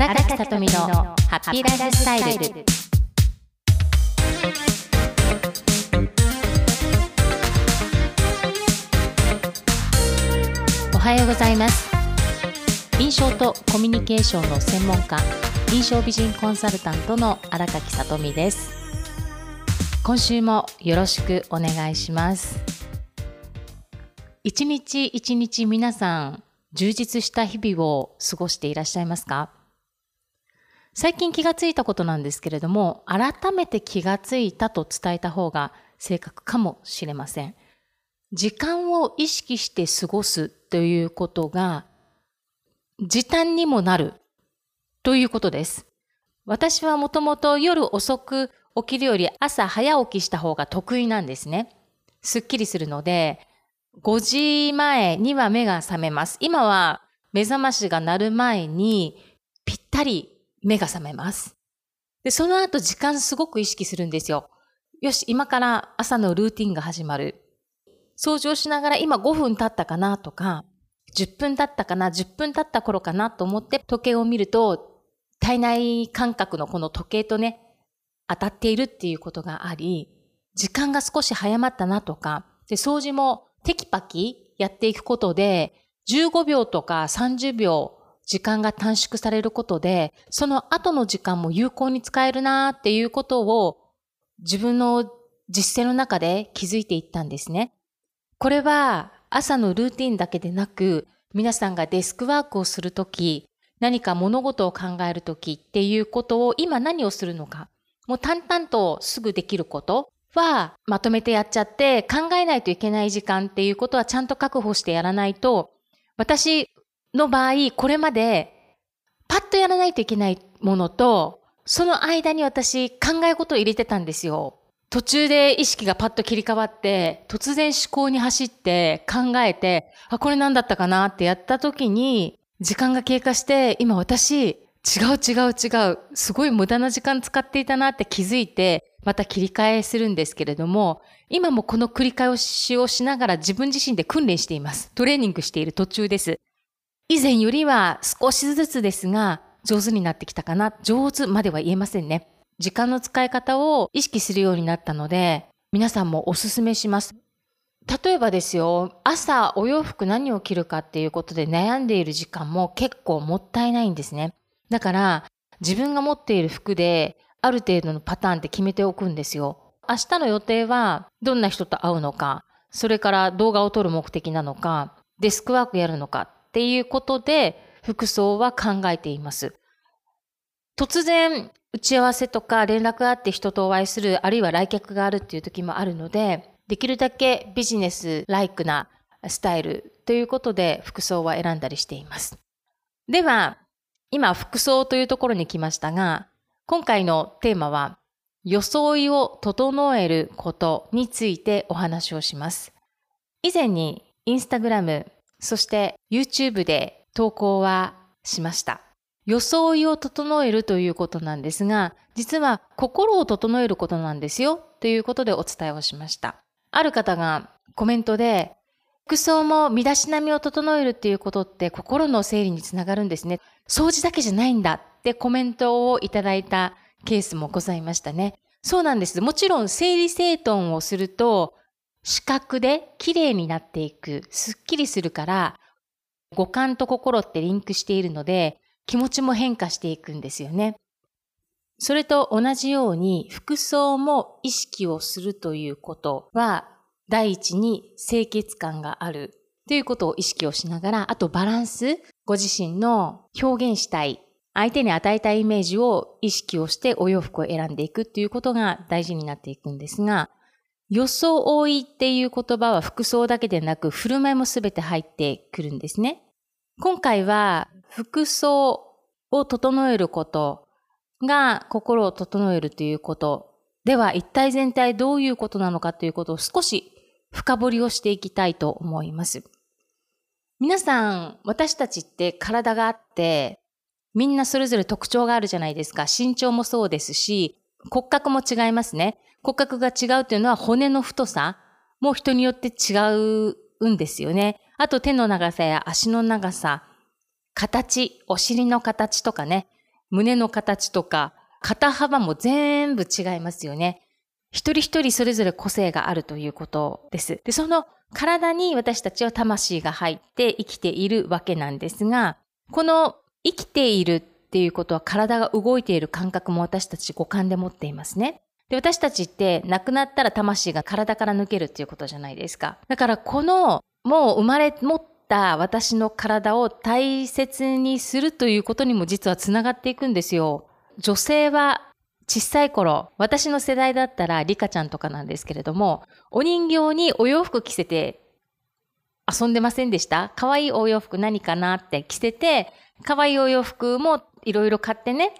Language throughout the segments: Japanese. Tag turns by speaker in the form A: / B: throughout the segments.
A: 荒垣さとみのハッピーライフスタイル。おはようございます。印象とコミュニケーションの専門家印象美人コンサルタントの荒垣さとみです。今週もよろしくお願いします。一日一日皆さん充実した日々を過ごしていらっしゃいますか？最近気がついたことなんですけれども、改めて気がついたと伝えた方が正確かもしれません。時間を意識して過ごすということが、時短にもなるということです。私はもともと夜遅く起きるより朝早起きした方が得意なんですね。すっきりするので、5時前には目が覚めます。今は目覚ましが鳴る前にぴったり目が覚めます。で、その後時間すごく意識するんですよ。よし、今から朝のルーティンが始まる。掃除をしながら今5分経ったかなとか、10分経ったかな、10分経った頃かなと思って時計を見ると、体内感覚のこの時計とね、当たっているっていうことがあり、時間が少し早まったなとか、で、掃除もテキパキやっていくことで、15秒とか30秒時間が短縮されることで、その後の時間も有効に使えるなーっていうことを自分の実践の中で気づいていったんですね。これは朝のルーティンだけでなく、皆さんがデスクワークをするとき、何か物事を考えるときっていうことを今何をするのか、もう淡々とすぐできることはまとめてやっちゃって考えないといけない時間っていうことはちゃんと確保してやらないと、私の場合、これまでパッとやらないといけないものと、その間に私考え事を入れてたんですよ。途中で意識がパッと切り替わって、突然思考に走って考えて、あ、これ何だったかなってやった時に、時間が経過して、今私、違う違う違う、すごい無駄な時間使っていたなって気づいて、また切り替えするんですけれども、今もこの繰り返しをしながら自分自身で訓練しています。トレーニングしている途中です。以前よりは少しずつですが、上手になってきたかな。上手までは言えませんね。時間の使い方を意識するようになったので、皆さんもおすすめします。例えばですよ、朝お洋服何を着るかっていうことで悩んでいる時間も結構もったいないんですね。だから、自分が持っている服である程度のパターンって決めておくんですよ。明日の予定はどんな人と会うのか、それから動画を撮る目的なのか、デスクワークやるのかっていうことで服装は考えています。突然打ち合わせとか連絡があって人とお会いする、あるいは来客があるっていう時もあるので、できるだけビジネスライクなスタイルということで服装は選んだりしています。では、今服装というところに来ましたが、今回のテーマは装いを整えることについてお話をします。以前にインスタグラムそして YouTube で投稿はしました。装いを整えるということなんですが、実は心を整えることなんですよということでお伝えをしました。ある方がコメントで、服装も身だしなみを整えるっていうことって心の整理につながるんですね。掃除だけじゃないんだってコメントをいただいたケースもございましたね。そうなんです。もちろん整理整頓をすると視覚で綺麗になっていく、すっきりするから、五感と心ってリンクしているので、気持ちも変化していくんですよね。それと同じように、服装も意識をするということは、第一に清潔感があるということを意識をしながら、あとバランス、ご自身の表現したい、相手に与えたいイメージを意識をしてお洋服を選んでいくということが大事になっていくんですが、装いっていう言葉は服装だけでなく振る舞いもすべて入ってくるんですね。今回は服装を整えることが心を整えるということでは一体全体どういうことなのかということを少し深掘りをしていきたいと思います。皆さん、私たちって体があって、みんなそれぞれ特徴があるじゃないですか。身長もそうですし、骨格も違いますね。骨格が違うというのは骨の太さも人によって違うんですよね。あと手の長さや足の長さ、形、お尻の形とかね、胸の形とか、肩幅も全部違いますよね。一人一人それぞれ個性があるということです。で、その体に私たちは魂が入って生きているわけなんですが、この生きているっていうことは体が動いている感覚も私たち五感で持っていますね。で、私たちって亡くなったら魂が体から抜けるっていうことじゃないですか。だからこのもう生まれ持った私の体を大切にするということにも実はつながっていくんですよ。女性は小さい頃、私の世代だったらリカちゃんとかなんですけれども、お人形にお洋服着せて遊んでませんでした？可愛いお洋服何かなって着せて、可愛いお洋服もいろいろ買ってね、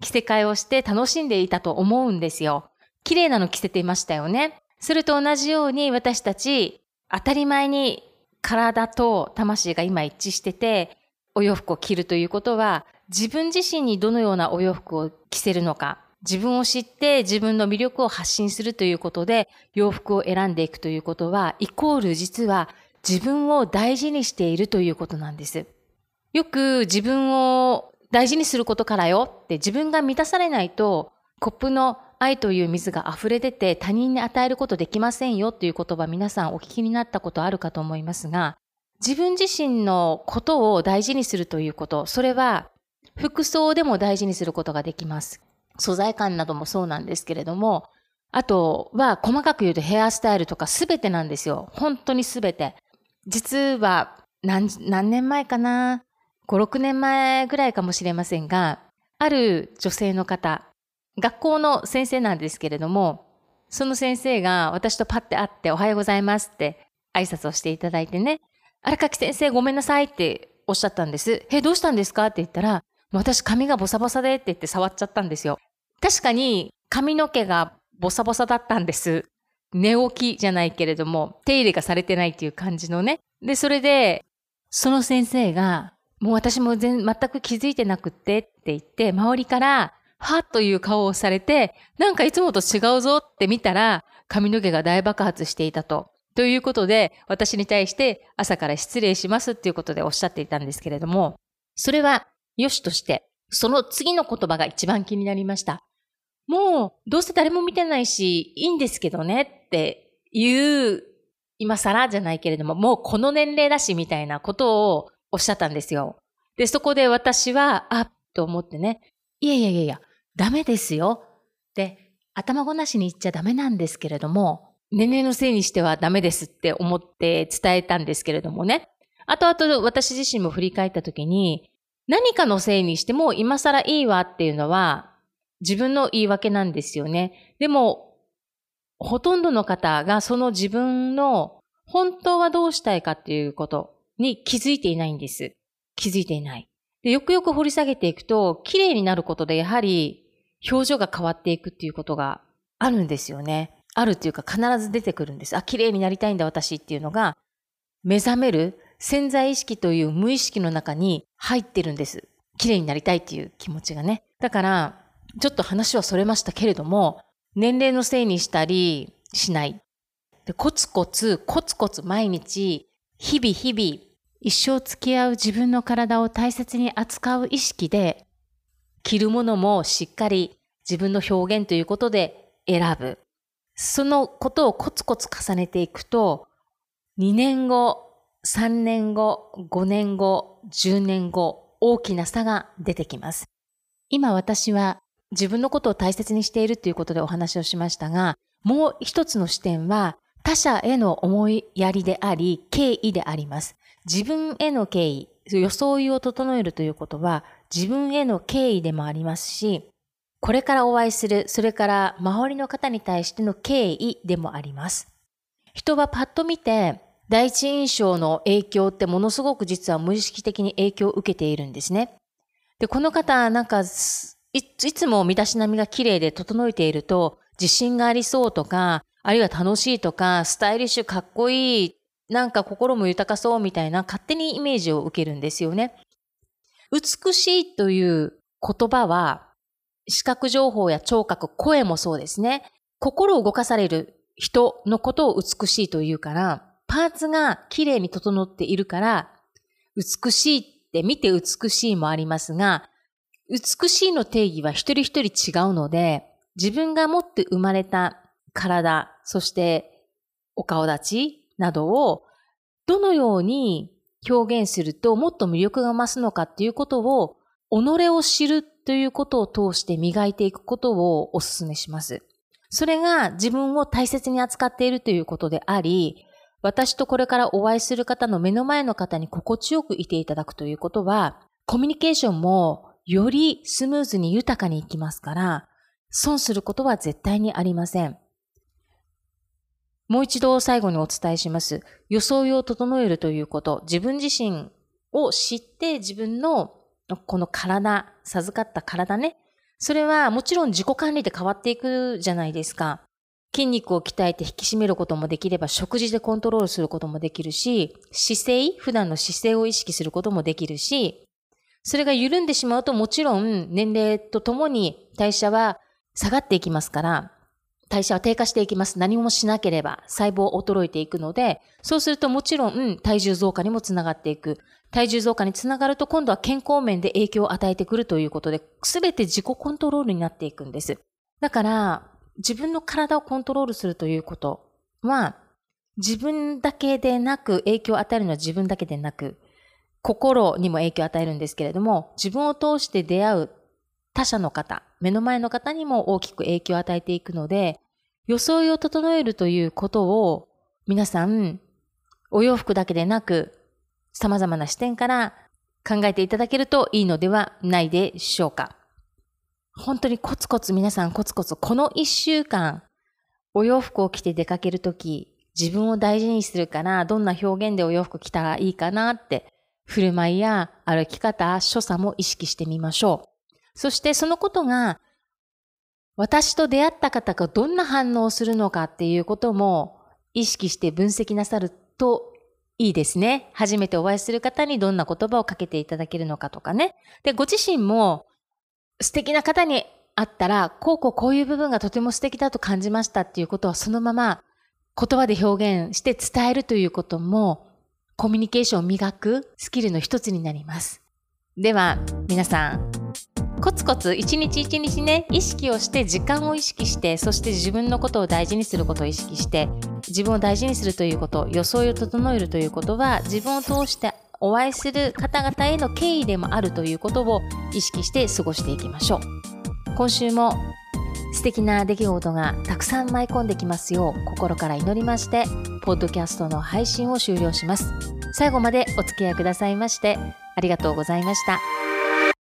A: 着せ替えをして楽しんでいたと思うんですよ。綺麗なの着せていましたよね。それと同じように私たち当たり前に体と魂が今一致してて、お洋服を着るということは、自分自身にどのようなお洋服を着せるのか、自分を知って自分の魅力を発信するということで洋服を選んでいくということは、イコール実は自分を大事にしているということなんです。よく自分を大事にすることからよって自分が満たされないとコップの愛という水が溢れ出て他人に与えることできませんよという言葉皆さんお聞きになったことあるかと思いますが、自分自身のことを大事にするということ、それは服装でも大事にすることができます。素材感などもそうなんですけれども、あとは細かく言うとヘアスタイルとかすべてなんですよ。本当にすべて。実は何年前かな ?5、6年前ぐらいかもしれませんが、ある女性の方、学校の先生なんですけれども、その先生が私とパッて会っておはようございますって挨拶をしていただいてね、荒垣先生ごめんなさいっておっしゃったんです。え、どうしたんですか？って言ったら、私髪がボサボサでって言って触っちゃったんですよ。確かに髪の毛がボサボサだったんです。寝起きじゃないけれども、手入れがされてないっていう感じのね。で、それで、その先生が、もう私も全全く気づいてなくってって言って、周りから、はっという顔をされて、なんかいつもと違うぞって見たら、髪の毛が大爆発していたと。ということで、私に対して朝から失礼しますっていうことでおっしゃっていたんですけれども、それは良しとして、その次の言葉が一番気になりました。もう、どうせ誰も見てないし、いいんですけどねっていう、今更じゃないけれども、もうこの年齢だしみたいなことをおっしゃったんですよ。で、そこで私は、あっと思ってね、いやいやいやいや、ダメですよ。で、頭ごなしに言っちゃダメなんですけれども、年齢のせいにしてはダメですって思って伝えたんですけれどもね。あとあと私自身も振り返った時に、何かのせいにしても今更いいわっていうのは自分の言い訳なんですよね。でも、ほとんどの方がその自分の本当はどうしたいかっていうことに気づいていないんです。気づいていない。でよくよく掘り下げていくと、綺麗になることでやはり表情が変わっていくっていうことがあるんですよね。あるっていうか必ず出てくるんです。あ、綺麗になりたいんだ私っていうのが目覚める潜在意識という無意識の中に入ってるんです。綺麗になりたいっていう気持ちがね。だから、ちょっと話はそれましたけれども、年齢のせいにしたりしない。でコツコツ、コツコツ毎日、日々日々、一生付き合う自分の体を大切に扱う意識で、着るものもしっかり自分の表現ということで選ぶ。そのことをコツコツ重ねていくと、2年後、3年後、5年後、10年後、大きな差が出てきます。今私は自分のことを大切にしているということでお話をしましたが、もう一つの視点は他者への思いやりであり、敬意であります。自分への敬意、装いを整えるということは自分への敬意でもありますし、これからお会いする、それから周りの方に対しての敬意でもあります。人はパッと見て、第一印象の影響ってものすごく実は無意識的に影響を受けているんですね。で、この方、なんか、いつも身だしなみが綺麗で整えていると、自信がありそうとか、あるいは楽しいとか、スタイリッシュかっこいい、なんか心も豊かそうみたいな勝手にイメージを受けるんですよね。美しいという言葉は、視覚情報や聴覚、声もそうですね。心を動かされる人のことを美しいというから、パーツが綺麗に整っているから、美しいって見て美しいもありますが、美しいの定義は一人一人違うので、自分が持って生まれた体、そしてお顔立ちなどをどのように表現するともっと魅力が増すのかっていうことを、己を知るということを通して磨いていくことをお勧めします。それが自分を大切に扱っているということであり、私とこれからお会いする方の目の前の方に心地よくいていただくということは、コミュニケーションもよりスムーズに豊かにいきますから、損することは絶対にありません。もう一度最後にお伝えします。装いを整えるということ、自分自身を知って自分のこの体、授かった体ね。それはもちろん自己管理で変わっていくじゃないですか。筋肉を鍛えて引き締めることもできれば、食事でコントロールすることもできるし、姿勢、普段の姿勢を意識することもできるし、それが緩んでしまうともちろん年齢とともに代謝は下がっていきますから、代謝は低下していきます。何もしなければ細胞衰えていくので、そうするともちろん体重増加にもつながっていく。体重増加につながると今度は健康面で影響を与えてくるということで、すべて自己コントロールになっていくんです。だから、自分の体をコントロールするということは、自分だけでなく、影響を与えるのは自分だけでなく、心にも影響を与えるんですけれども、自分を通して出会う他者の方、目の前の方にも大きく影響を与えていくので、装いを整えるということを皆さん、お洋服だけでなく、様々な視点から考えていただけるといいのではないでしょうか。本当にコツコツ皆さんコツコツこの一週間お洋服を着て出かけるとき自分を大事にするからどんな表現でお洋服着たらいいかなって振る舞いや歩き方、所作も意識してみましょう。そしてそのことが私と出会った方がどんな反応をするのかっていうことも意識して分析なさるといいですね。初めてお会いする方にどんな言葉をかけていただけるのかとかね。で、ご自身も素敵な方に会ったら、こうこうこういう部分がとても素敵だと感じましたっていうことはそのまま言葉で表現して伝えるということもコミュニケーションを磨くスキルの一つになります。では、皆さん、コツコツ一日一日ね、意識をして、時間を意識して、そして自分のことを大事にすることを意識して、自分を大事にするということ、装いを整えるということは、自分を通してお会いする方々への敬意でもあるということを意識して過ごしていきましょう。今週も素敵な出来事がたくさん舞い込んできますよう心から祈りまして、ポッドキャストの配信を終了します。最後までお付き合いくださいましてありがとうございました。